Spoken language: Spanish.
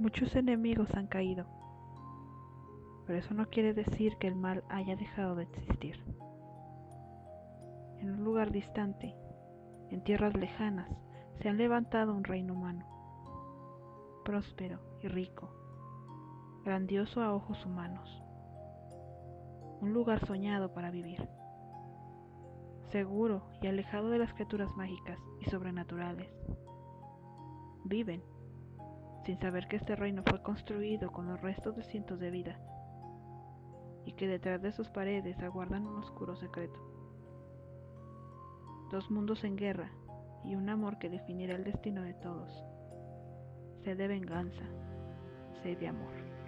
Muchos enemigos han caído, pero eso no quiere decir que el mal haya dejado de existir. En un lugar distante, en tierras lejanas, se ha levantado un reino humano, próspero y rico, grandioso a ojos humanos, un lugar soñado para vivir, seguro y alejado de las criaturas mágicas y sobrenaturales. Viven sin saber que este reino fue construido con los restos de cientos de vida y que detrás de sus paredes aguardan un oscuro secreto. Dos mundos en guerra y un amor que definirá el destino de todos. Sed de venganza, sed de amor.